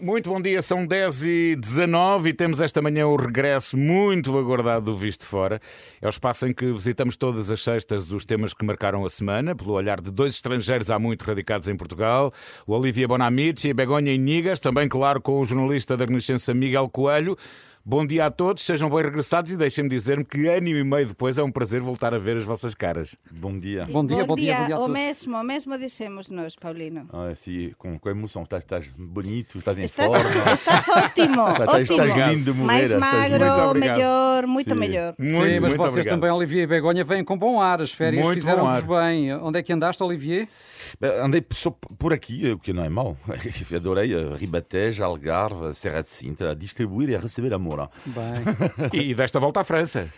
Muito bom dia, são 10 e 19 e temos esta manhã o regresso muito aguardado do Visto Fora. É o espaço em que visitamos todas as sextas os temas que marcaram a semana, pelo olhar de dois estrangeiros há muito radicados em Portugal, o Olivia Bonamici e Begonha Inigas, também, claro, com o jornalista da Renascença Miguel Coelho. Bom dia a todos, sejam bem regressados e deixem-me dizer-me que ano e meio depois é um prazer voltar a ver as vossas caras. Bom dia. Bom dia, bom, bom dia, bom dia a o todos. mesmo, o mesmo dissemos nós, Paulino. Ah, sim, com, com emoção, estás, estás bonito, estás em Estás, forma. estás ótimo, Estás- ótimo. estás lindo, Moreira, Mais magro, melhor, muito Sim. melhor. Muito, Sim, mas muito vocês obrigado. também, Olivier e Begonha, vêm com bom ar. As férias fizeram-vos bem. Onde é que andaste, Olivier? Andei só por aqui, o que não é mau. Adorei Ribatejo, Algarve, Serra de Sintra, a distribuir e a receber amor. Bem. E desta volta à França.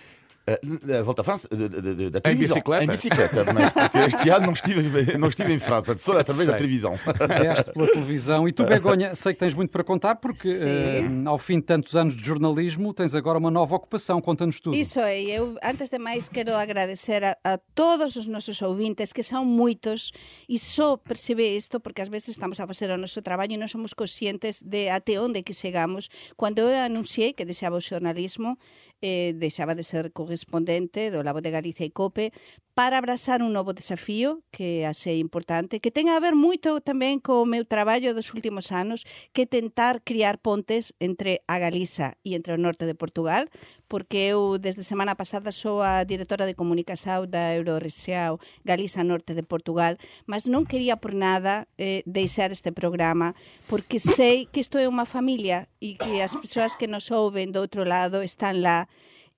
Uh, volta à França, de- de- de- da televisão. bicicleta? Em bicicleta, mas porque este ano não estive, não estive em França, só através da Sei. televisão. Vieste pela televisão. E tu, Begonha, sei que tens muito para contar, porque eh, ao fim de tantos anos de jornalismo, tens agora uma nova ocupação. Conta-nos tudo. Iso é, eu antes de máis quero agradecer a, a todos os nosos ouvintes que son moitos e só percebe isto porque ás veces estamos a facer o noso traballo e non somos conscientes de até onde que chegamos. Cando eu anunciei que deixaba o xornalismo, eh, deixaba de ser correspondente do Labo de Galicia e COPE para abrazar un novo desafío que achei importante, que ten a ver moito tamén co meu traballo dos últimos anos, que é tentar criar pontes entre a Galiza e entre o norte de Portugal, porque eu desde semana pasada sou a directora de comunicación da Eurorexeao Galiza Norte de Portugal, mas non quería por nada eh, deixar este programa, porque sei que isto é unha familia e que as persoas que nos ouven do outro lado están lá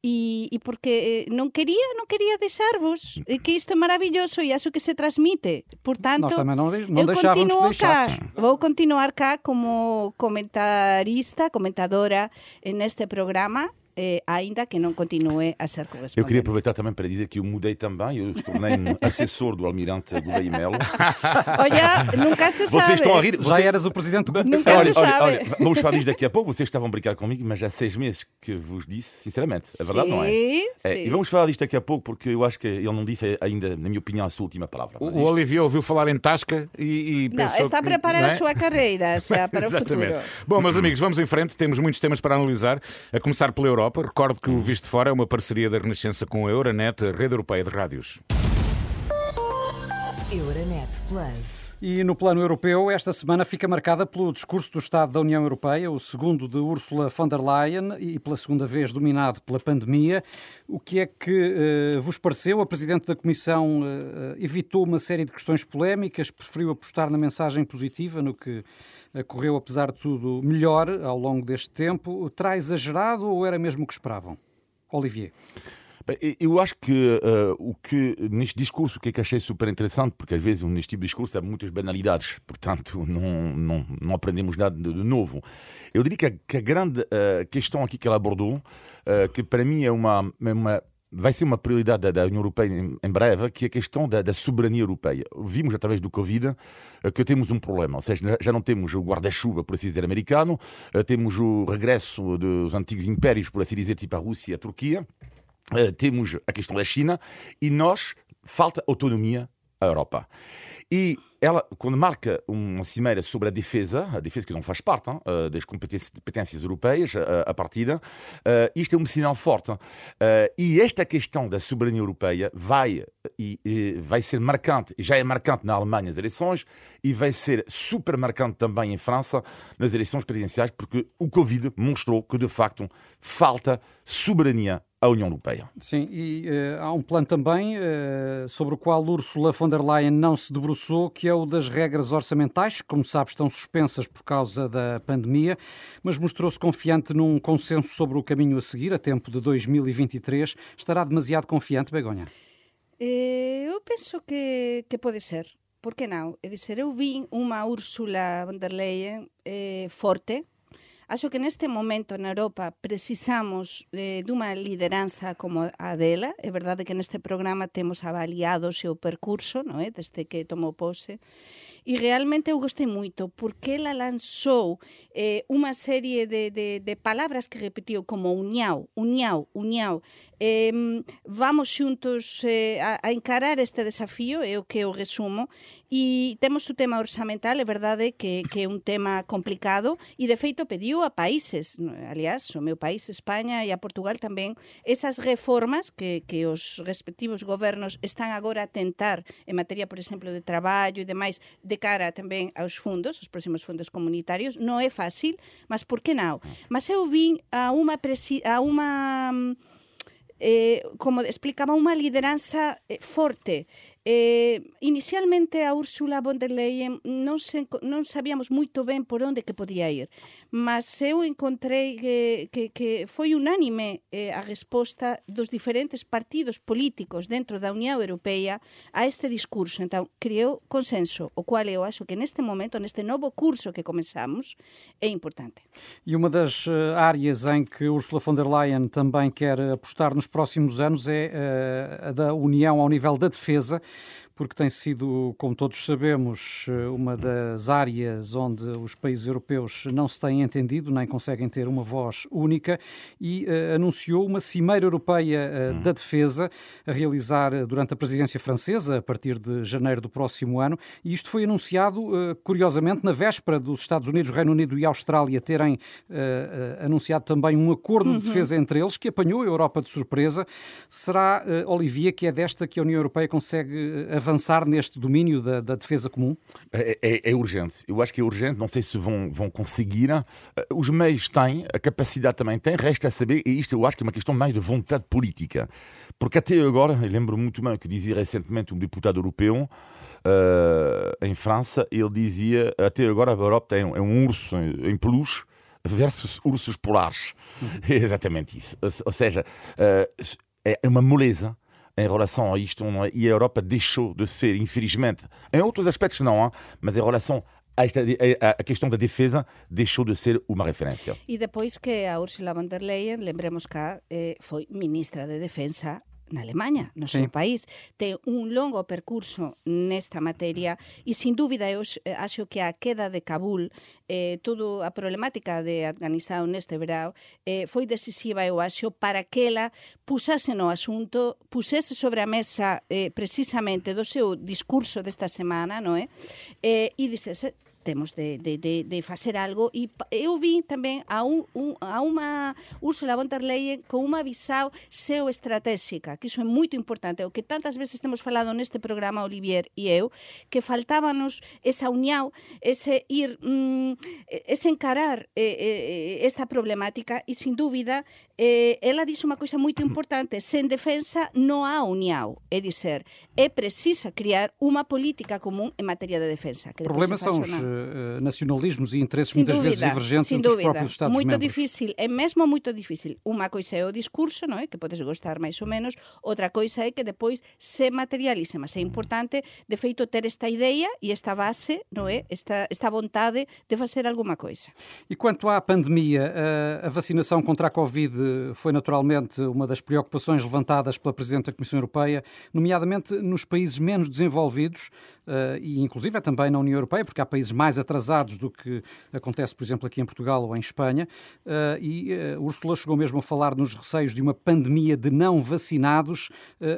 e, e porque eh, non quería, non quería deixarvos, e que isto é maravilloso e acho que se transmite. Por tanto, Nós eu continuo cá. Vou continuar cá como comentarista, comentadora eh, neste programa, eh, ainda que non continue a ser correspondente. Eu queria aproveitar também para dizer que eu mudei também, eu tornei-me assessor do Almirante Gouveia Melo. Olha, nunca se sabe. Vocês estão a rir? Já Você- eras o presidente do Nunca Olha, se olha, sabe. olha, vamos falar disto daqui a pouco. Vocês estavam a brincar comigo, mas já há seis meses que vos disse, sinceramente. É verdade, não é? Sim, É, sim. e vamos falar disto daqui a pouco, porque eu acho que ele não disse ainda, na minha opinião, a sua última palavra. O, Mas o isto- Olivier ouviu falar em Tasca e, e Não, pensou está a que- preparar não a é? sua carreira xa, para o Exatamente. futuro. Bom, meus amigos, vamos em frente. Temos muitos temas para analisar, a começar pela Europa. Recordo que o Visto Fora é uma parceria da Renascença com a Euronet, a rede europeia de rádios. Euronet Plus. E no plano europeu, esta semana fica marcada pelo discurso do Estado da União Europeia, o segundo de Ursula von der Leyen e pela segunda vez dominado pela pandemia. O que é que eh, vos pareceu? A Presidente da Comissão eh, evitou uma série de questões polémicas, preferiu apostar na mensagem positiva, no que correu, apesar de tudo, melhor ao longo deste tempo. Terá exagerado ou era mesmo o que esperavam? Olivier. Eu acho que eh, o que neste discurso o que é que achei super interessante, porque às vezes neste tipo de discurso há muitas banalidades, portanto não, não, não aprendemos nada de, de novo. Eu diria que a, que a grande eh, questão aqui que ela abordou, eh, que para mim é uma, é uma vai ser uma prioridade da, da União Europeia em, em breve, que é a questão da, da soberania europeia. Vimos através do Covid eh, que temos um problema, ou seja, já não temos o guarda-chuva, por assim dizer, americano, eh, temos o regresso dos antigos impérios, por assim dizer, tipo a Rússia e a Turquia, Uh, temos a questão da China e nós falta autonomia à Europa. E ela, quando marca uma cimeira sobre a defesa, a defesa que não faz parte hein, uh, das competências, europeias, uh, a partida, uh, isto é um sinal forte. Uh, e esta questão da soberania europeia vai, e, e vai ser marcante, já é marcante na Alemanha as eleições, e vai ser super marcante também em França nas eleições presidenciais, porque o Covid mostrou que, de facto, falta soberania à União Europeia. Sim, e eh, há um plano também eh, sobre o qual Ursula von der Leyen não se debruçou, que é o das regras orçamentais, que, como sabe, estão suspensas por causa da pandemia, mas mostrou-se confiante num consenso sobre o caminho a seguir, a tempo de 2023. Estará demasiado confiante, Begonha? Eh, eu penso que, que pode ser. Por que non? É eu vin unha Úrsula von der Leyen eh, forte. Acho que neste momento na Europa precisamos eh, dunha lideranza como a dela. É verdade que neste programa temos avaliado o seu percurso, non é? desde que tomou pose. E realmente eu gostei moito porque ela lanzou eh, serie de, de, de palabras que repetiu como uniao, uniao, uniao. Eh, vamos xuntos eh, a, a encarar este desafío, é o que eu resumo, E temos o tema orzamental, é verdade que, que é un tema complicado e de feito pediu a países, aliás, o meu país, España e a Portugal tamén, esas reformas que, que os respectivos gobernos están agora a tentar en materia, por exemplo, de traballo e demais, de cara tamén aos fundos, os próximos fundos comunitarios, non é fácil, mas por que non? Mas eu vin a unha, a unha eh, como explicaba, unha lideranza eh, forte. Eh, inicialmente a Úrsula von der Leyen non, se, non sabíamos moito ben por onde que podía ir. Mas eu encontrei que, que, que foi unánime eh, a resposta dos diferentes partidos políticos dentro da Unión Europea a este discurso. Entón, creou consenso, o cual eu acho que neste momento, neste novo curso que comenzamos, é importante. E uma das uh, áreas em que Ursula von der Leyen também quer apostar nos próximos anos é uh, a da União ao nível da defesa porque tem sido, como todos sabemos, uma das áreas onde os países europeus não se têm entendido, nem conseguem ter uma voz única, e uh, anunciou uma Cimeira Europeia uh, da Defesa a realizar uh, durante a presidência francesa, a partir de janeiro do próximo ano, e isto foi anunciado, curiosamente, na véspera dos Estados Unidos, Reino Unido e Austrália terem anunciado também um acordo de defesa uhum. entre eles, que apanhou a Europa de surpresa. Será, Olivia, que é desta que a União Europeia consegue avançar neste domínio da, da defesa comum? É, é, é, urgente. Eu acho que é urgente. Não sei se vão, vão conseguir. Eh, os meios têm, a capacidade também tem. Resta saber, e isto eu acho que é uma questão mais de vontade política. Porque até agora, eu lembro muito bem que dizia recentemente um deputado europeu uh, em França, ele dizia até agora a Europa tem é um urso em, em peluche versus ursos polares. Uhum. É exatamente isso. Ou seja, uh, é uma moleza em relação a isto é? e a Europa deixou de ser, infelizmente, em outros aspectos não, mas em relação a, esta, a, questão da defesa deixou de ser uma referência. E depois que a Ursula von der Leyen, lembremos que eh, foi ministra de Defesa na Alemanha, no seu sí. país, ten un longo percurso nesta materia e, sin dúbida, eu eh, acho que a queda de Cabul, eh, toda a problemática de Afganistán neste verão, eh, foi decisiva, eu acho, para que ela pusase no asunto, pusese sobre a mesa eh, precisamente do seu discurso desta semana, non é? Eh, e dixese, temos de, de, de, de facer algo e eu vi tamén a, un, un, a unha Ursula von der Leyen con unha visão estratégica, que iso é moito importante, o que tantas veces temos falado neste programa Olivier e eu, que faltábanos esa união, ese ir mm, ese encarar eh, eh, esta problemática e sin dúbida eh, ela dixo unha coisa moito importante, sen defensa non há união, é dizer, é precisa criar unha política común en materia de defensa. Que o problema são os nacionalismos e interesses muitas dúvida, vezes divergentes entre dúvida. os próprios Estados muito membros. difícil, é mesmo muito difícil. Uma coisa é o discurso, não é? que podes gostar máis ou menos, outra coisa é que depois se materialize, mas é importante, de feito, ter esta ideia e esta base, não é? esta, esta vontade de fazer alguma coisa. E quanto à pandemia, a vacinação contra a Covid foi naturalmente uma das preocupações levantadas pela Presidente da Comissão Europeia, nomeadamente nos países menos desenvolvidos, e inclusive é também na União Europeia, porque há países mais atrasados do que acontece, por exemplo, aqui em Portugal ou em Espanha, uh, e uh, Ursula chegou mesmo a falar nos receios de uma pandemia de não vacinados.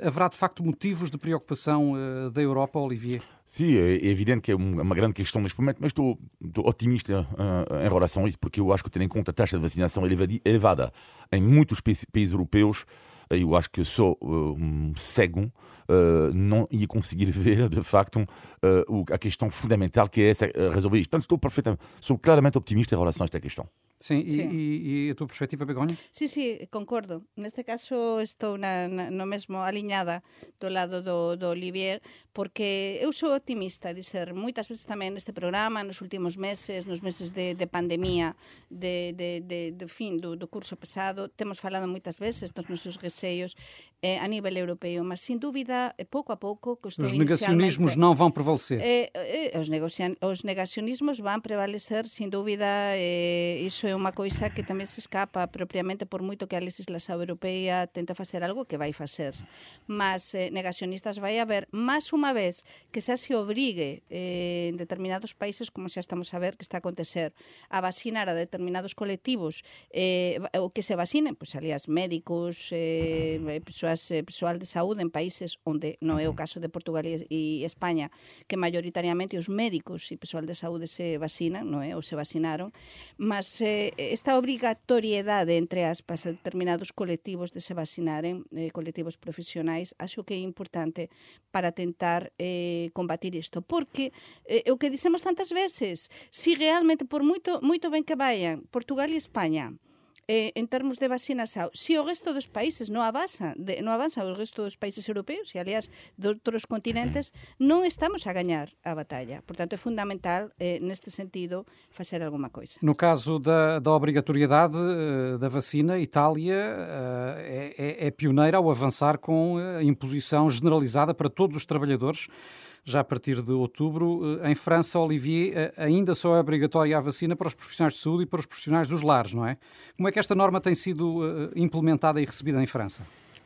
haverá de facto motivos de preocupação da Europa, Olivier? Sim, é evidente que é uma grande questão neste momento, mas estou, estou otimista uh, em relação a isso, porque eu acho que, tendo em conta a taxa de vacinação elevada em muitos países europeus, eu acho que só um cego uh, não ia conseguir ver, de facto, uh, a questão fundamental que é essa, resolver isto. Portanto, estou perfeitamente, sou claramente optimista em relação a esta questão. Sim, sí. E, e, a tua perspectiva, Begoña? Sí, sí, concordo. Neste caso estou na, na, no mesmo aliñada do lado do, do Olivier, porque eu sou optimista, dizer, moitas veces tamén neste programa, nos últimos meses, nos meses de, de pandemia, de, de, de, de fin do, do curso pasado, temos falado moitas veces dos nosos receios eh, a nivel europeo, mas sin dúbida, eh, pouco a pouco, que estou Os negacionismos non vão prevalecer. Eh, eh, os, os negacionismos van prevalecer, sin dúbida, eh, iso é unha coisa que tamén se escapa propiamente por moito que a legislación europea tenta facer algo que vai facer. Mas eh, negacionistas vai haber, mas un unha vez que xa se obrigue eh, en determinados países, como xa estamos a ver que está a acontecer, a vacinar a determinados colectivos eh, o que se vacinen, pois aliás, médicos, eh, persoas, eh, persoal de saúde en países onde non é o caso de Portugal e, e España, que maioritariamente os médicos e persoal de saúde se vacinan, non é? ou se vacinaron, mas eh, esta obrigatoriedade, entre aspas, a determinados colectivos de se vacinaren, eh, colectivos profesionais, acho que é importante para tentar intentar eh, combatir isto, porque eh, o que dicemos tantas veces, si realmente por moito moito ben que vayan Portugal e España, eh, en termos de vacinación, se o resto dos países non avanza, de, non avanza o resto dos países europeus e, aliás, de outros continentes, non estamos a gañar a batalla. Por tanto, é fundamental, eh, neste sentido, facer alguma coisa. No caso da, da obrigatoriedade uh, da vacina, Itália uh, é, é pioneira ao avançar com a imposição generalizada para todos os trabalhadores já a partir de outubro. Eh, em França, Olivier, eh, ainda só é obrigatória a vacina para os profissionais de saúde e para os profissionais dos lares, não é? Como é que esta norma tem sido eh, implementada e recebida em França?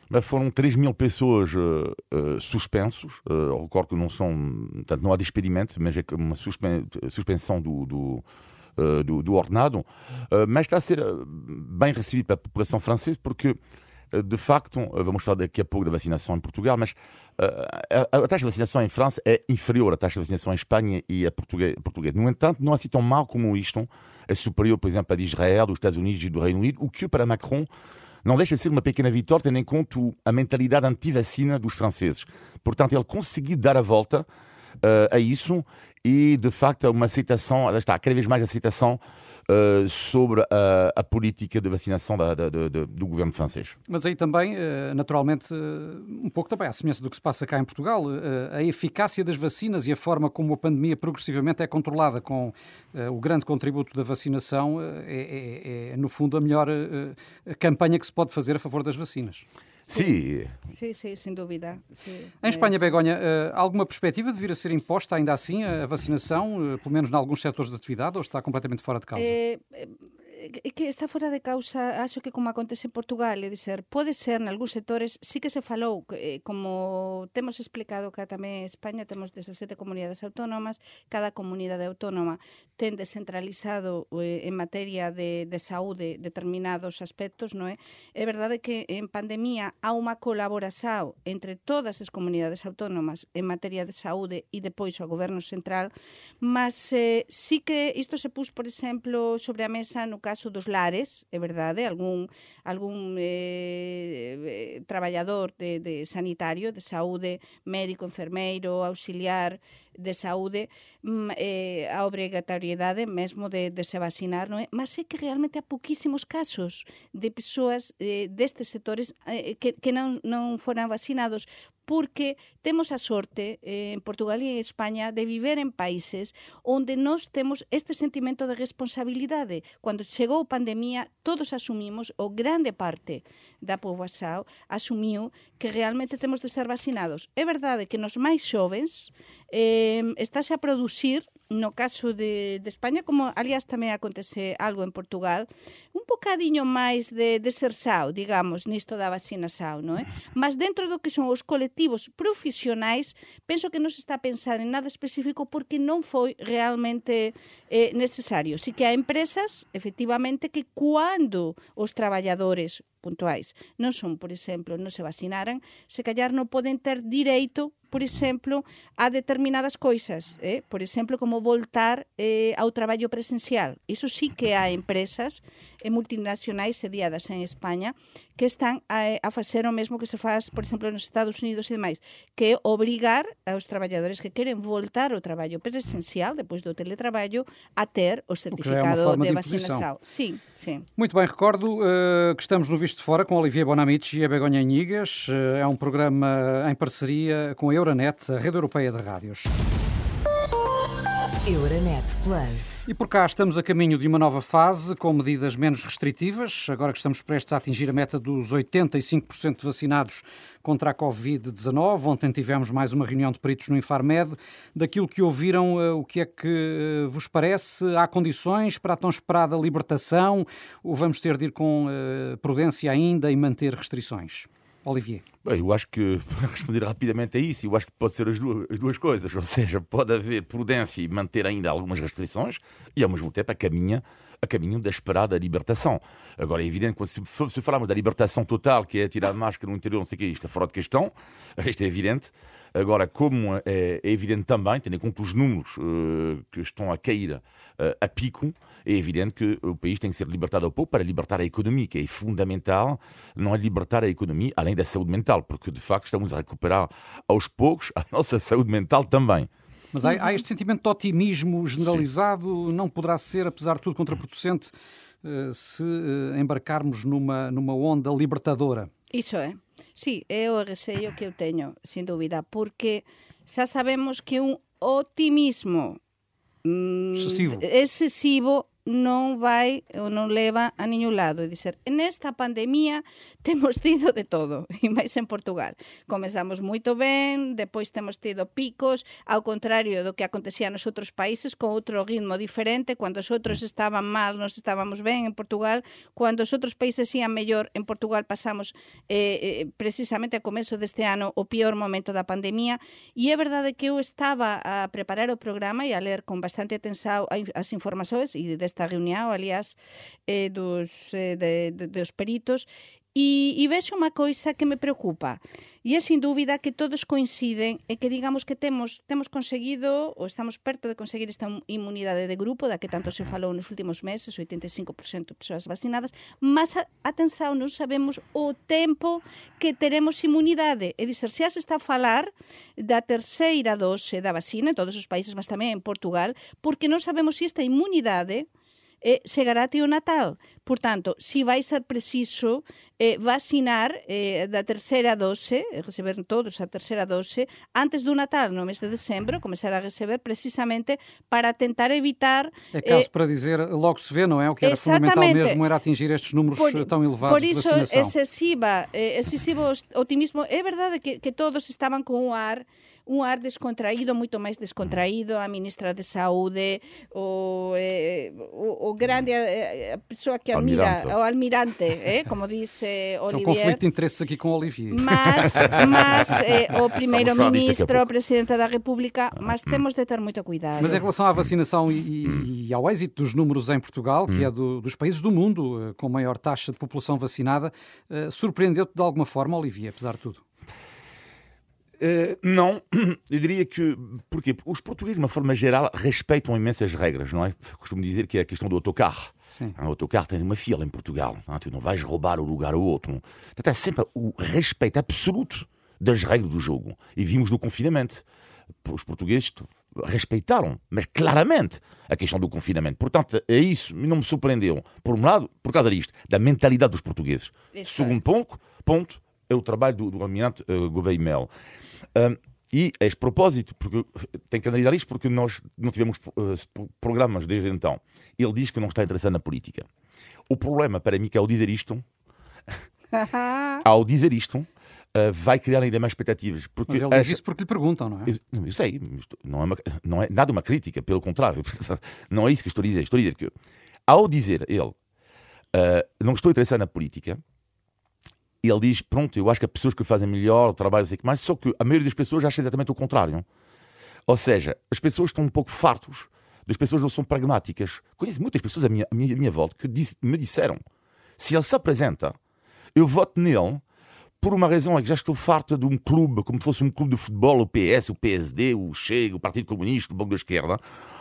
Mas foram 3 mil pessoas uh, uh, suspensos. Uh, recordo que não são, portanto, não há despedimento, mas é uma suspen suspensão do, do, do, do ordenado. mas está a ser bem recebido pela população francesa porque de facto, eh, vamos falar daqui a pouco da vacinação em Portugal, mas uh, a, taxa de vacinação em França é inferior à taxa de vacinação em Espanha e a português. No entanto, não é assim tão mal como isto. É superior, por exemplo, a de Israel, dos Estados Unidos e do Reino Unido, o que para Macron não deixa de ser uma pequena vitória, tendo em conta a mentalidade anti-vacina dos franceses. Portanto, ele conseguiu dar a volta uh, a isso e, de facto, uma aceitação, está, cada vez mais aceitação uh, sobre a, a, política de vacinação da, da, da, do governo francês. Mas aí também, uh, naturalmente, uh, um pouco também à semelhança do que se passa cá em Portugal, a eficácia das vacinas e a forma como a pandemia progressivamente é controlada com o grande contributo da vacinação é, é, é, no fundo, a melhor campanha que se pode fazer a favor das vacinas. Sim. Sim, sim, sem dúvida. Sim. Em Espanha, Begonha, alguma perspectiva de vir a ser imposta ainda assim a vacinação, pelo menos em alguns setores de atividade, ou está completamente fora de causa? É, é que está fora de causa, acho que como acontece en Portugal, é dizer, pode ser en algúns sectores, sí que se falou, eh, como temos explicado que tamén España temos 17 comunidades autónomas, cada comunidade autónoma ten descentralizado eh, en materia de, de saúde determinados aspectos, non é? É verdade que en pandemia há unha colaboración entre todas as comunidades autónomas en materia de saúde e depois o goberno central, mas eh, sí que isto se pus, por exemplo, sobre a mesa no caso caso dos lares, é verdade, algún, algún eh, traballador de, de sanitario, de saúde, médico, enfermeiro, auxiliar de saúde, mm, eh, a obrigatoriedade mesmo de, de se vacinar, non é? Mas é que realmente há poquísimos casos de persoas eh, destes sectores eh, que, que non, non foran vacinados porque temos a sorte eh, en Portugal e en España de viver en países onde nós temos este sentimento de responsabilidade. Cando chegou a pandemia, todos asumimos, ou grande parte da poboação asumiu que realmente temos de ser vacinados. É verdade que nos máis xovens eh, estáse a producir no caso de, de España, como aliás tamén acontece algo en Portugal, un bocadiño máis de, de ser sao, digamos, nisto da vacina sao, non é? Mas dentro do que son os colectivos profesionais, penso que non se está a pensar en nada específico porque non foi realmente eh, necesario. Si que hai empresas, efectivamente, que cuando os traballadores puntuais non son, por exemplo, non se vacinaran, se callar non poden ter direito por exemplo, a determinadas coisas, eh? por exemplo, como voltar eh, ao traballo presencial. Iso sí que há empresas e multinacionais sediadas en España que están a, a facer o mesmo que se faz, por exemplo, nos Estados Unidos e demais, que é obrigar aos traballadores que queren voltar ao traballo presencial, depois do teletraballo, a ter o certificado o é de, de vacinação. Sim, sim. Muito bem, recordo uh, que estamos no Visto de Fora com Olivier Bonamici e a Begonha Inigas. Uh, é um programa em parceria com a Euronet, a Rede Europeia de Rádios. Euronet Plus. E por cá estamos a caminho de uma nova fase com medidas menos restritivas, agora que estamos prestes a atingir a meta dos 85% vacinados contra a Covid-19. Ontem tivemos mais uma reunião de peritos no Infarmed. Daquilo que ouviram, eh, o que é que eh, vos parece? Há condições para a tão esperada libertação ou vamos ter de ir com eh, prudência ainda e manter restrições? Olivier. Bem, eu acho que, para responder rapidamente a isso, eu acho que pode ser as duas, as duas coisas. Ou seja, pode haver prudência e manter ainda algumas restrições e, ao mesmo tempo, a caminho, a caminho da esperada libertação. Agora, é evidente que se, se falarmos da libertação total, que é tirar a máscara no interior, não sei o que, isto é fora de questão, isto é evidente. Agora, como é, é evidente também, tendo em conta os números uh, que estão a cair uh, a pico, é evidente que o país tem que ser libertado ao pouco para libertar a economia, que é fundamental, não é libertar a economia além da saúde mental, porque de facto estamos a recuperar aos poucos a nossa saúde mental também. Mas há, há este sentimento de otimismo generalizado, Sim. não poderá ser, apesar de tudo, contraproducente uh, se embarcarmos numa, numa onda libertadora. Isso é. Sí, é o receio que eu teño, sin dúbida, porque xa sabemos que un optimismo mm, excesivo, excesivo non vai ou non leva a niño lado. E dizer, nesta pandemia temos tido de todo, e máis en Portugal. Comezamos moito ben, depois temos tido picos, ao contrario do que acontecía nos outros países, con outro ritmo diferente, cando os outros mm. estaban mal, nos estábamos ben en Portugal, cando os outros países ían mellor, en Portugal pasamos eh, eh, precisamente a comezo deste ano o peor momento da pandemia, e é verdade que eu estaba a preparar o programa e a ler con bastante atensao as informações e deste esta reunión, aliás, eh, dos, eh, de, de, dos peritos, E, e vexo unha coisa que me preocupa. E é sin dúbida que todos coinciden e que digamos que temos temos conseguido ou estamos perto de conseguir esta inmunidade de grupo da que tanto se falou nos últimos meses, 85% de persoas vacinadas, mas a, atenção, non sabemos o tempo que teremos inmunidade. E dizer, se está a falar da terceira dose da vacina en todos os países, mas tamén en Portugal, porque non sabemos se esta inmunidade eh, chegará o Natal. Portanto, se vai ser preciso eh, vacinar eh, da terceira dose, eh, receber todos a terceira dose, antes do Natal, no mês de dezembro, começar a receber precisamente para tentar evitar... É caso eh, para dizer, logo se vê, não é? O que era fundamental mesmo era atingir estes números por, tão elevados por isso, de vacinação. excessiva, eh, excessivo otimismo. É verdade que, que todos estavam com o ar un ar descontraído, moito máis descontraído, a ministra de Saúde, o, eh, o, o grande eh, a persoa que admira, almirante. o almirante, eh, como dice Olivier. É um conflito de interesses aqui com Olivier. Mas, mas eh, o primeiro-ministro, o presidente da República, mas temos de ter muito cuidado. Mas em relação à vacinação e, e ao êxito dos números em Portugal, que é do, dos países do mundo com maior taxa de população vacinada, uh, surpreendeu-te de alguma forma, Olivier, apesar de tudo? Uh, não, eu diria que. Porquê? Porque os portugueses, de uma forma geral, respeitam imensas regras, não é? Costumo dizer que é a questão do autocarro. Sim. O autocarro tem uma fila em Portugal, não é? tu não vais roubar o lugar ao outro. Não? Portanto, é sempre o respeito absoluto das regras do jogo. E vimos no confinamento. Os portugueses respeitaram, mas claramente, a questão do confinamento. Portanto, é isso, não me surpreendeu. Por um lado, por causa disto, da mentalidade dos portugueses. Isso Segundo é. ponto, ponto, é o trabalho do, do almirante uh, Gouveia Mel. Um, e a este propósito, porque tem que analisar isto porque nós não tivemos uh, programas desde então. Ele diz que não está interessado na política. O problema para mim é que ao dizer isto, ao dizer isto, uh, vai criar ainda mais expectativas. Porque Mas ele diz isso porque lhe perguntam, não é? Eu, eu sei, não é, uma, não é nada uma crítica, pelo contrário. Não é isso que estou a dizer. Estou a dizer que, ao dizer ele, uh, não estou interessado na política, e ele diz: Pronto, eu acho que há pessoas que fazem melhor o trabalho, sei que mais, só que a maioria das pessoas acha exatamente o contrário. Ou seja, as pessoas estão um pouco fartos, as pessoas não são pragmáticas. Conheço muitas pessoas à minha, à minha, à minha volta que disse, me disseram: se ele se apresenta, eu voto nele por uma razão é que já estou farta de um clube, como fosse um clube de futebol, o PS, o PSD, o Chega, o Partido Comunista, o Banco da Esquerda.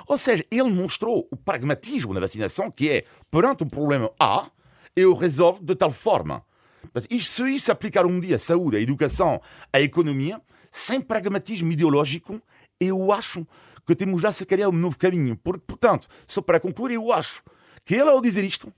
Ou seja, ele mostrou o pragmatismo na vacinação, que é, perante um problema A, eu resolvo de tal forma. Se isso aplicar um dia a saúde, a educação, a economia, sem pragmatismo ideológico, eu acho que temos já se criar um novo caminho. Portanto, só para concluir, eu acho que ele, ao dizer isto,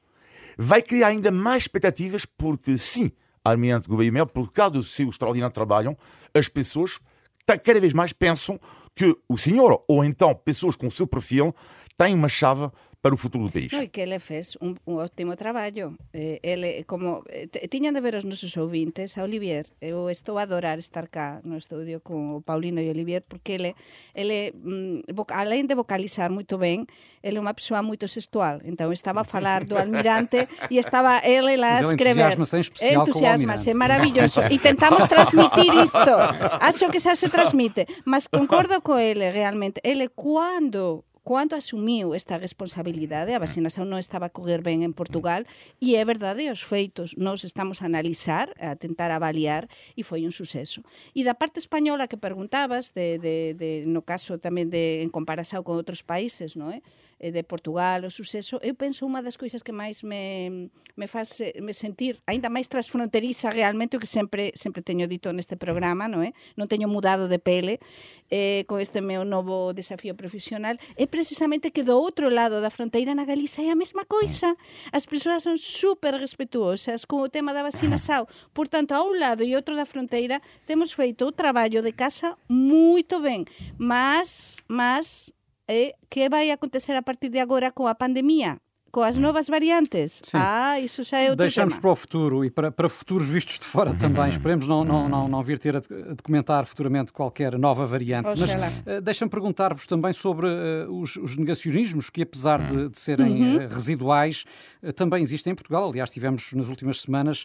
vai criar ainda mais expectativas, porque sim, Almirante Gouveia por causa do seu extraordinário trabalho, as pessoas cada vez mais pensam que o senhor, ou então pessoas com o seu perfil, têm uma chave para o futuro do país. No, e que ele fez un, un ótimo traballo. Eh, ele, como, eh, t- tiñan de ver os nosos ouvintes, a Olivier, eu estou a adorar estar cá no estudio con o Paulino e Olivier, porque ele, ele mm, além de vocalizar moito ben, ele é unha persoa moito sexual. Então estaba a falar do almirante e estaba ele lá a Mas ele escrever. entusiasma-se em especial com o Entusiasma-se, é maravilloso. E tentamos transmitir isto. Acho que xa se transmite. Mas concordo co ele, realmente. Ele, cuando cando asumiu esta responsabilidade, a vacinación non estaba a correr ben en Portugal, mm. e é verdade os feitos, nós estamos a analizar, a tentar avaliar, e foi un suceso. E da parte española que preguntabas, de, de, de, no caso tamén de, en comparación con outros países, non é? Eh? De Portugal, o suceso, eu penso unha das coisas que máis me, me faz eh, me sentir aínda máis transfronteriza realmente o que sempre sempre teño dito neste programa, non é? Non teño mudado de pele eh, con este meu novo desafío profesional, é precisamente que do outro lado da fronteira na Galiza é a mesma coisa. As persoas son super respetuosas con o tema da vacinação. Por tanto, a un lado e outro da fronteira temos feito o traballo de casa moito ben, mas mas eh, que vai acontecer a partir de agora com a pandemia? Com as novas variantes? Sim. Ah, isso já é outro Deixamos tema. para o futuro e para, para futuros vistos de fora também. Esperemos não, não, não, não vir ter a, documentar futuramente qualquer nova variante. Mas Oxalá. eh, deixa-me perguntar-vos também sobre eh, os, os negacionismos que, apesar de, de serem eh, residuais, eh, também existem em Portugal. Aliás, tivemos nas últimas semanas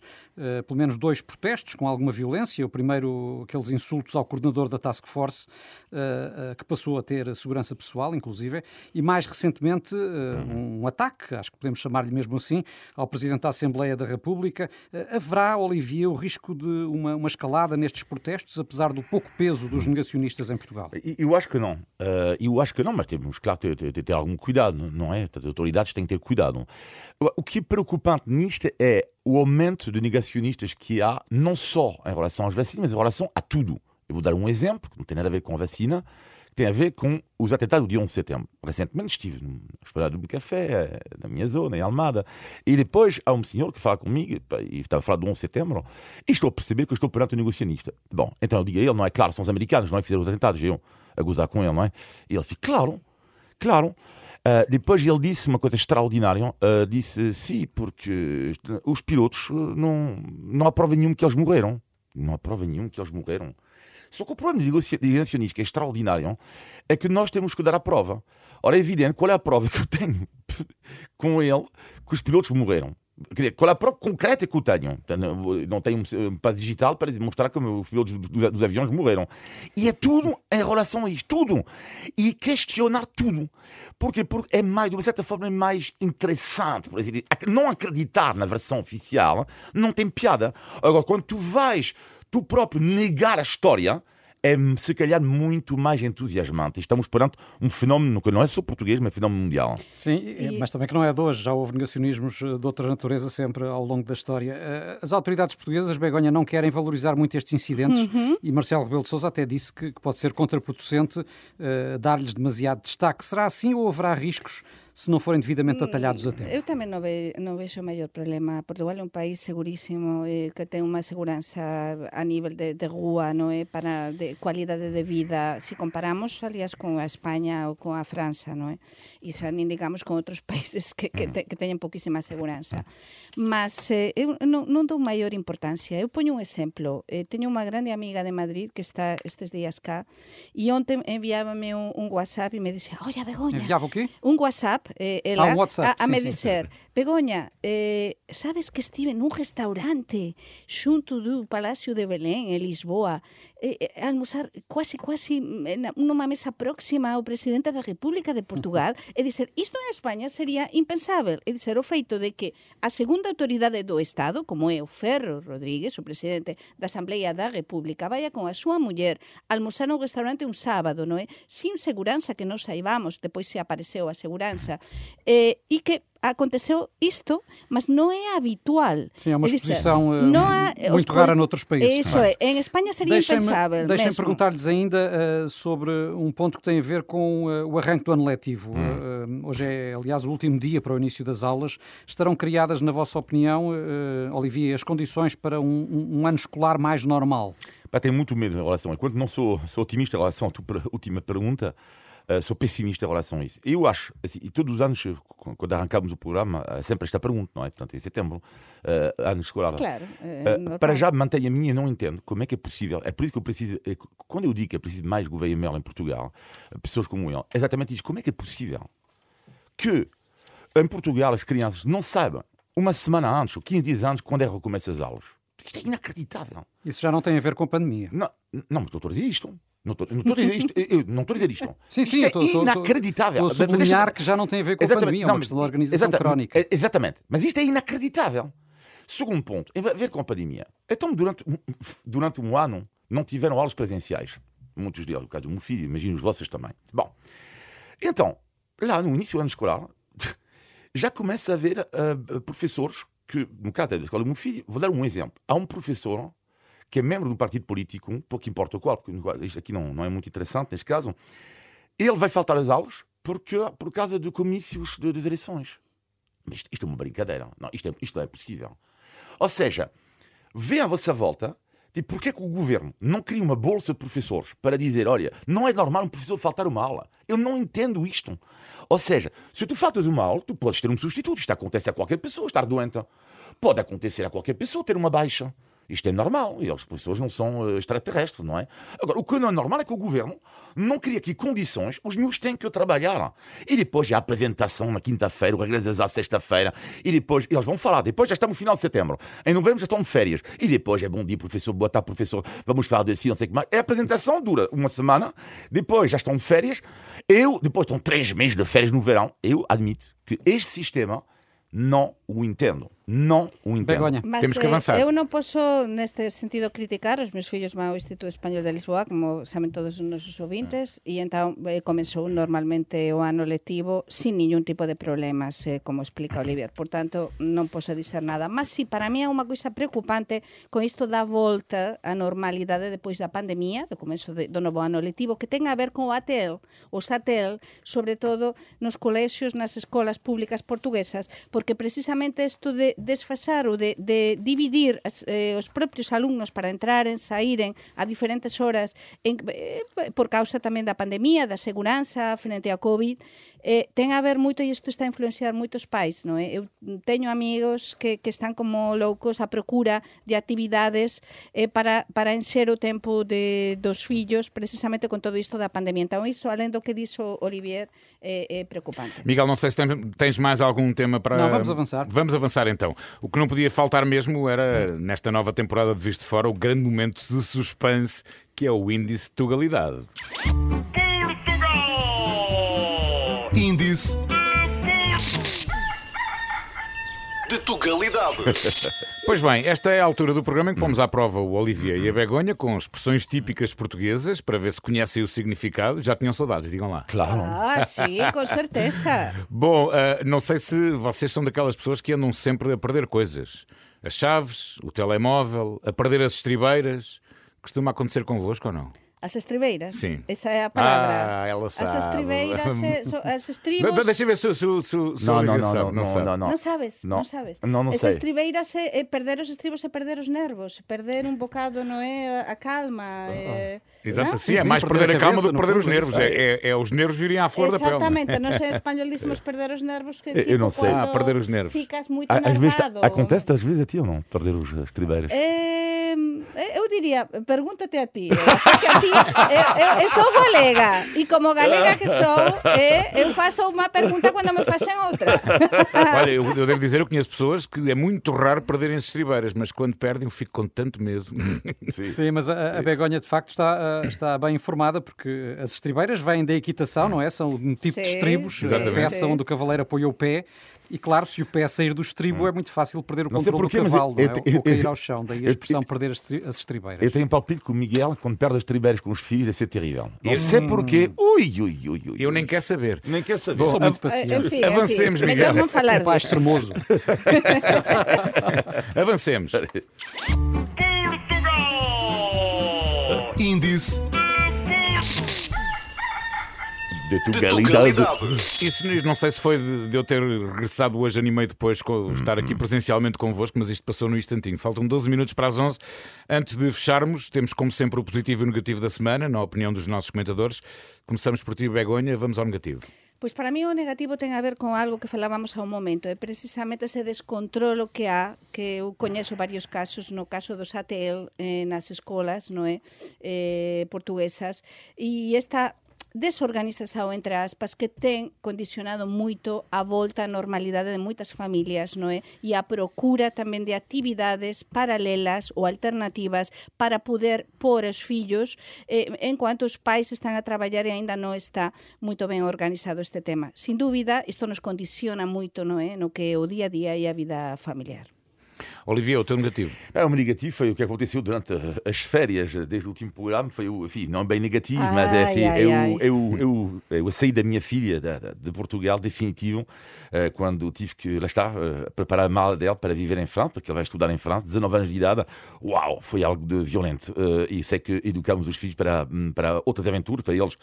pelo menos dois protestos com alguma violência. O primeiro, aqueles insultos ao coordenador da Task Force, que passou a ter segurança pessoal, inclusive, e mais recentemente eh, um ataque, acho que podemos chamar-lhe mesmo assim, ao Presidente da Assembleia da República. Eh, Haverá, Olivier, o risco de uma, uma escalada nestes protestos, apesar do pouco peso dos negacionistas em Portugal? Eu acho que não. Eh, eu acho que não, mas temos, claro, ter, ter, ter algum cuidado, não é? As autoridades têm que ter cuidado. O que é preocupante nisto é o aumento de negacionistas que há, não só em relação às vacinas, mas em relação a tudo. Eu vou dar um exemplo, que não tem nada a ver com a vacina, que tem a ver com os atentados do dia 11 de setembro. Recentemente estive na esplanada do café, eh, na minha zona, em Almada, e depois há um senhor que fala comigo, e estava a falar do 11 de setembro, e estou a perceber que eu estou perante um negacionista. Bom, então eu digo a ele, não é claro, são os americanos, não é que fizeram os atentados, eu a gozar com ele, não é? E ele disse, claro, claro. Ah, depois ele disse uma coisa extraordinária, ah, disse, sim, porque os pilotos não, não há prova nenhuma que eles morreram. Não há prova nenhuma que eles morreram. Só que o problema de negacionismo que é extraordinário é que nós temos que dar a prova. Ora, é evidente, qual é a prova que eu tenho com ele que os pilotos morreram? Quer dizer, qual é a prova concreta que eu tenho? Não tenho um passo digital para mostrar que os pilotos do- dos aviões morreram. E é tudo em relação a isto, tudo. E questionar tudo. Porquê? Porque é mais, de uma certa forma, é mais interessante. Por exemplo, ac- não acreditar na versão oficial não tem piada. Agora, quando tu vais tu próprio negar a história, é se calhar muito mais entusiasmante. Estamos perante um fenómeno que não é só português, mas é um fenómeno mundial. Sim, e- mas também que não é de hoje, já houve negacionismos eh, de outra natureza sempre ao longo da história. Eh, As autoridades portuguesas, Begonha, não querem valorizar muito estes incidentes e Marcelo Rebelo de Sousa até disse que, que pode ser contraproducente eh, dar-lhes demasiado destaque. Será assim ou haverá riscos se não forem devidamente atalhados a tempo? Eu tamén non, ve, non vexo o maior problema. Portugal é un país segurísimo eh, que ten unha seguranza a nivel de, de rúa, non é? Para de cualidade de vida, se comparamos, aliás, con a España ou con a França, non é? E xa nin digamos con outros países que, que, te, que teñen pouquísima seguranza. Mas eh, eu non, non dou maior importancia. Eu poño un exemplo. Eh, teño unha grande amiga de Madrid que está estes días cá e ontem enviábame un, un WhatsApp e me dixía, oye, Begoña, Enviava o quê? un WhatsApp, eh, ela, Ah, un WhatsApp, a, a sim, me sim, dizer, Begoña, eh, sabes que estive nun restaurante xunto do Palacio de Belén, en Lisboa, eh, a almorzar quase, quase nunha mesa próxima ao presidente da República de Portugal, e dizer, isto en España sería impensável, e dizer o feito de que a segunda autoridade do Estado, como é o Ferro Rodríguez, o presidente da Asamblea da República, vaya con a súa muller a almorzar no restaurante un sábado, non é? Sin seguranza que non saibamos, depois se apareceu a seguranza, eh, e que aconteceu isto, mas non é habitual. Sim, é uma É dizer, exposição eh, non há- muito os rara noutros países. Isso é, em Espanha seria Deixem-me impensável deixem mesmo. perguntar-lhes ainda eh, sobre um ponto que tem a ver com eh, o arranque do ano letivo. Hum. Eh, hoje é, aliás, o último dia para o início das aulas. Estarão criadas, na vossa opinião, eh, Olivier, as condições para um, um- ano escolar mais normal? Pá, tenho muito medo em relação a. Enquanto não sou, sou otimista em relação à tua última pergunta, Uh, sou pessimista em relação a isso. Eu acho, assim, e todos os anos, quando arrancamos o programa, há sempre esta pergunta, não é? Portanto, em setembro, uh, ano escolar. Claro. É uh, para já mantenho a minha, não entendo como é que é possível. É por isso que eu preciso, é, quando eu digo que é preciso mais governo Mel em Portugal, pessoas como eu, é exatamente isso. Como é que é possível que em Portugal as crianças não saibam uma semana antes, ou 15 dias antes, quando é que recomeça as aulas? Isto é inacreditável. Isso já não tem a ver com a pandemia. Não, não mas a dizer isto. Não estou, não a dizer isto. Eu não estou a dizer isto. Sim, isto sim, é estou, inacreditável. Estou a sublinhar que já não tem a ver com a pandemia, é uma questão da organização exatamente, crónica. Exatamente. Mas isto é inacreditável. Segundo ponto, a ver com a pandemia. Então, durante, durante um ano, não tiveram aulas presenciais. Muitos deles, no caso do meu filho, imagino os vossos também. Bom, então, lá no início do ano escolar, já começa a haver uh, professores que, no caso da escola do meu filho, vou dar um exemplo. Há um professor que é membro de um partido político, pouco importa o qual, porque isto aqui não, não é muito interessante neste caso, ele vai faltar às aulas porque, por causa de comícios de, das eleições. Mas isto, isto, é uma brincadeira. Não, isto, é, isto não é possível. Ou seja, vê à vossa volta Tipo, porquê que o governo não cria uma bolsa de professores para dizer, olha, não é normal um professor faltar uma aula? Eu não entendo isto. Ou seja, se tu faltas uma aula, tu podes ter um substituto. Isto acontece a qualquer pessoa, estar doente. Pode acontecer a qualquer pessoa ter uma baixa. Isto é normal, e as pessoas não são uh, extraterrestres, não é? Agora, o que não é normal é que o governo não cria aqui condições, os meus têm que trabalhar. E depois a apresentação na quinta-feira, o regresso à sexta-feira, e depois eles vão falar, depois já estamos no final de setembro, em novembro já estão de férias, e depois é bom dia, professor, boa tarde, professor, vamos falar de si, não sei o que mais. A apresentação dura uma semana, depois já estão de férias, eu, depois estão três meses de férias no verão, eu admito que este sistema não o entendo. Non o entendo. Begoña. Mas, Temos que avanzar. Eh, eu non posso neste sentido criticar os meus fillos van ao Instituto Español de Lisboa, como saben todos os nosos ouvintes, e entón eh, comenzou normalmente o ano lectivo sin ningún tipo de problemas, eh, como explica Olivier. Por tanto, non posso dizer nada. Mas si, para mí é unha coisa preocupante con isto da volta á normalidade depois da pandemia, do começo de, do novo ano lectivo, que ten a ver con o ATEL, o SATEL, sobre todo nos colexios, nas escolas públicas portuguesas, porque precisamente isto de desfasar ou de, de dividir as, eh, os propios alumnos para entraren, saíren a diferentes horas en, eh, por causa tamén da pandemia, da seguranza frente a COVID, eh, ten a ver moito e isto está a influenciar moitos pais, non é? Eu teño amigos que, que están como loucos a procura de actividades eh, para, para enxer o tempo de, dos fillos precisamente con todo isto da pandemia. Então iso, além do que dixo Olivier, é, é preocupante. Miguel, não sei se tens mais algum tema para... Não, vamos avançar. Vamos avançar então. O que não podia faltar mesmo era, nesta nova temporada de Visto Fora, o grande momento de suspense que é o índice de tugalidade. Índice de Tugalidade. Pois bem, esta é a altura do programa em que pomos à prova o Olivier e a Begonha com expressões típicas portuguesas para ver se conhecem o significado. Já tinham saudades, digam lá. Claro. Ah, sim, com certeza. Bom, uh, não sei se vocês são daquelas pessoas que andam sempre a perder coisas. As chaves, o telemóvel, a perder as estribeiras. Costuma acontecer convosco ou não? As estribeiras? Sim. Essa é a palavra. Ah, ela sabe. As estribeiras, é, as estribos... Deixa eu ver se, se, se, se Não, não, não, não, não, sabe. não, não. Non sabes, No. non sabes. Non, non As sei. estribeiras é, é perder os estribos e perder os nervos, perder un bocado, non é a calma. É, Exato, sim, é Sim, mais perder perder a calma do que perder os é nervos. É, é, é os nervos virem à flor da pele. Exatamente, non sei, en español dicimos perder os nervos que Eu tipo não sei. quando Ah, perder os nervos. ficas muito Às vezes nervado. acontece às vezes a ti ou não? Perder os as tribeiras. Eh, eu diría, pregúntate a ti. Que a ti eu, eu, eu sou galega e como galega que sou, eh, eu faço uma pergunta quando me fazem outra. Olha, eu, eu devo dizer, eu conheço pessoas que é muito raro perderem as estribeiras, mas quando perdem eu fico com tanto medo. Sim, mas a, a Begonha de facto está, está bem informada porque as estribeiras vêm da equitação, não é? São um tipo de Sim, estribos, sim, a Exatamente. peça sim. onde o cavaleiro apoia o pé. E claro, se o pé sair do estribo é muito fácil perder o Não controle porquê, do cavalo, eu- não é? eu- ou cair eu- ao chão. Daí a eu- expressão perder as as estribeiras. Eu tenho um palpite que o Miguel, quando perde as tribeiras com os filhos, deve ser terrível. Não sei porquê. Ui, ui, ui, ui. Eu nem quero saber. nem quero saber. Bom, Sou muito paciente. Enfim, enfim, Avancemos, Miguel. Melhor não falar Um pai disso. extremoso. Avancemos. Índice De De Tugalidade. Isso não sei se foi de eu ter regressado hoje, ano e meio depois, com, estar aqui presencialmente convosco, mas isto passou no instantinho. Faltam 12 minutos para as 11. Antes de fecharmos, temos como sempre o positivo e o negativo da semana, na opinião dos nossos comentadores. Começamos por ti, Begonha, vamos ao negativo. Pois para mí o negativo ten a ver con algo que falábamos a un momento, é precisamente ese descontrolo que há, que eu coñezo varios casos, no caso dos ATL eh, nas escolas, non é? Eh, portuguesas, e esta desorganización entre aspas que ten condicionado moito a volta á normalidade de moitas familias, non é? E a procura tamén de actividades paralelas ou alternativas para poder pôr os fillos eh, enquanto os pais están a traballar e aínda non está moito ben organizado este tema. Sin dúbida, isto nos condiciona moito, non é? No que é o día a día e a vida familiar. Olivia, o teu negativo. É, o negativo foi o que aconteceu durante eh, as férias, desde o último programa. Foi, o- enfim, não bem negativo, mas é Ai, assim: ai, eu, ai. eu, eu, eu saí da minha filha da- de Portugal, definitivo, eh, quando tive que, lá está, eh, preparar a mala dela para viver em França, porque ela vai estudar em França, 19 anos de idade. Uau, foi algo de violento. Eh, E sei que educamos os filhos para, hum, para outras aventuras, para eles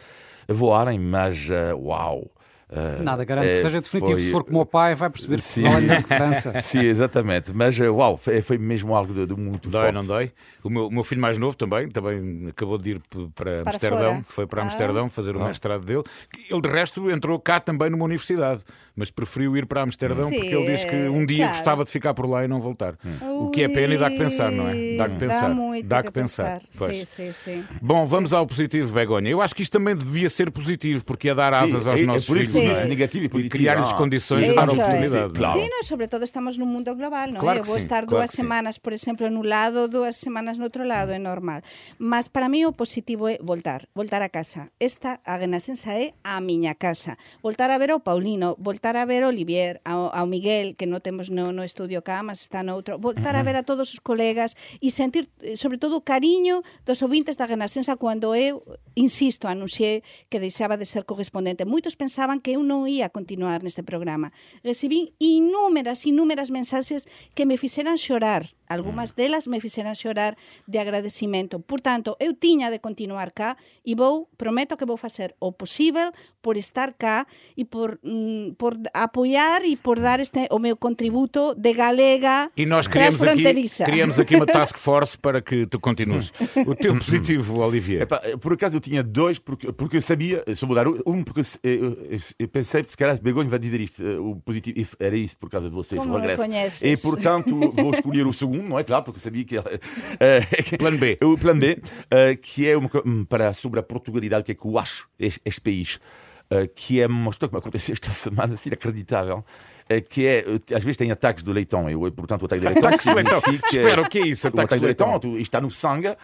voarem, mas eh, uau. Eh, Nada garante que eh, seja definitivo. foi- Se for como o pai, vai perceber que Sim. Portugal é melhor que França. Sim, exatamente. Mas, eh, uau, foi, foi mesmo algo de, de muito Dói, forte. não dói? O meu, o meu filho mais novo também, também acabou de ir para, Para Amsterdão, fora. foi para Ah. Amsterdão fazer o mestrado dele. Ele, de resto, entrou cá também numa universidade, mas preferiu ir para Amsterdão Sim, porque ele diz que um dia claro. gostava de ficar por lá e não voltar. O que é pena e dá que pensar, não é? Dá que pensar. Dá muito Dá que que pensar. Pois. Sim, sim, sim. Bom, vamos ao positivo, Begonha. Eu acho que isto também devia ser positivo, porque ia dar asas Sim, aos é- é nossos isso filhos. Não disse é? negativo e positivo. criar-lhes Ah, condições de dar é. oportunidade. Sim, claro. Sí, no, sobre todo estamos nun mundo global, non? Claro eu vou sí, estar claro sí. semanas, por exemplo, en un lado, dúas semanas no outro lado, é normal. Mas para mí o positivo é voltar, voltar a casa. Esta, a Renacença é a miña casa. Voltar a ver ao Paulino, voltar a ver ao Olivier, ao, ao Miguel, que non temos no, no estudio cá, mas está no outro. Voltar a ver a todos os colegas e sentir, eh, sobre todo, o cariño dos ouvintes da Renacença cando eu, insisto, anunciei que deixaba de ser correspondente. Moitos pensaban que eu non ia continuar neste programa. Recibín inúmeras, inúmeras mensaxes que me fixeran xorar. Algúmas delas me fixeran xorar de agradecimento. Por tanto, eu tiña de continuar cá e vou, prometo que vou facer o posible por estar cá e por, mm, por apoiar e por dar este o meu contributo de galega E nós criamos aqui, transfronteiriça. criamos aqui uma task force para que tu continues. O teu positivo, Olivier. Epá, por acaso eu tinha dois, porque, porque eu sabia, só vou dar um, porque eu, eu, eu pensei, se calhar Begonha vai dizer isto, eh, o positivo, e era isso por causa de vocês, Como o regresso. E portanto vou escolher o segundo, não é claro, porque sabia que. eh, Plano B. O plano B, eh, que é uma, hum, para, sobre a Portugalidade, o que é que eu acho este, este país. eh, que é uma história que me aconteceu esta semana, assim, inacreditável, que é, às vezes tem ataques do leitão, e, portanto, o ataque do leitão Ataques do leitão. significa- Espera, o que é isso, O ataques ataque do do leitão, tu, isto está no sangue,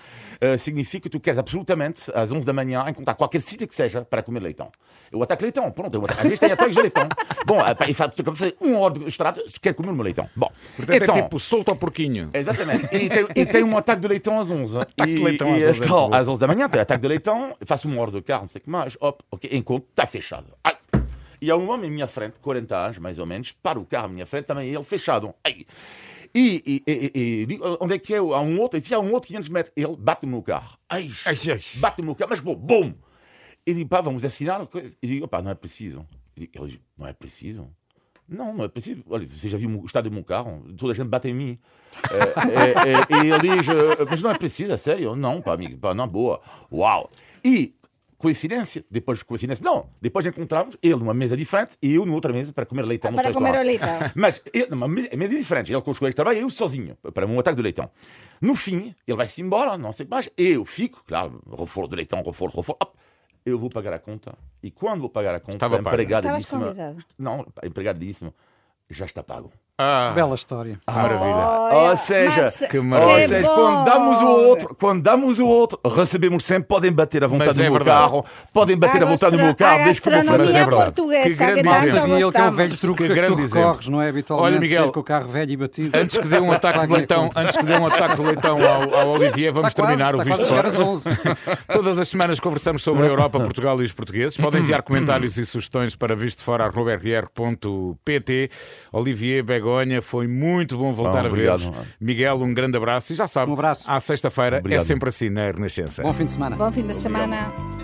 eh, significa que tu queres absolutamente, às 11 da manhã, encontrar qualquer sítio que seja para comer leitão. Eu ataco leitão, pronto, ataco. às vezes tem ataques de leitão. Bom, eh, e fa- tu acabas de fazer uma hora de estrada, quer comer o meu leitão. Bom, Portanto, então, é tipo, solta o porquinho. Exatamente. E tem, e tem um ataque de leitão às 11. Ataque de leitão e, às 11 é muito então, bom. às 11 da manhã, tem ataque de leitão, faço uma hora de carro, não sei o que mais, op, ok, encontro, está fechado. Ai. E há um homem à minha frente, 40 anos mais ou menos, para o carro à minha frente, também ele fechado. Ai. E, e, e, e- digo, onde é que é? Há um outro, e há um outro 500 metros, ele bate-me no carro. Ai, bate-me no carro, mas bom, bom. E digo, pá, vamos assinar. a coisa. E digo, pá, não é preciso. Ele diz, não é preciso? Não, não é preciso. Olha, você já viu o estado do meu carro? Toda a gente bate em mim. É, é, é, e ele diz, mas não é preciso, é sério? Não, pá, amigo, pá, não, boa. Uau. E, coincidência, depois coincidência, não, depois encontramos ele numa mesa diferente e eu noutra mesa para comer leitão. no Para comer o leitão. Mas ele, numa mesa, mesa diferente, ele com os colegas de trabalho e eu sozinho, para um ataque de leitão. No fim, ele vai-se embora, não sei mais. Eu fico, claro, reforço de leitão, reforço, reforço. Op, eu vou pagar a conta. E quando vou pagar a conta, Estava a empregada convidado. Não, a empregada disse-me, já está pago. Ah, Bela história. maravilha. Olha, Ou seja, mas que Ou maravilha. seja, bom. quando damos o outro, quando damos o outro, recebemos sempre, podem bater à vontade Mas do é meu verdade. carro, podem bater A à vontade do meu carro, a desde que gastronomia Mas é verdade. Que grande que exemplo. que é o gostamos. velho truque Que que, grande tu exemplo. recorres, não é? Habitualmente, Olha, Miguel, com o carro velho e batido. Antes que dê um ataque de é leitão, antes que dê um ataque de leitão ao, ao Olivier, vamos Está quase, terminar o visto 11. Todas as semanas conversamos sobre a Europa, Portugal e os portugueses. Podem enviar comentários e sugestões para vistofora.rr.pt. Olivier Begonha, foi muito bom voltar Bom, a ver-vos. Miguel, um grande abraço. E já sabe, Um abraço. à sexta-feira é sempre assim na Renascença. Bom fim de semana. Bom fim de semana.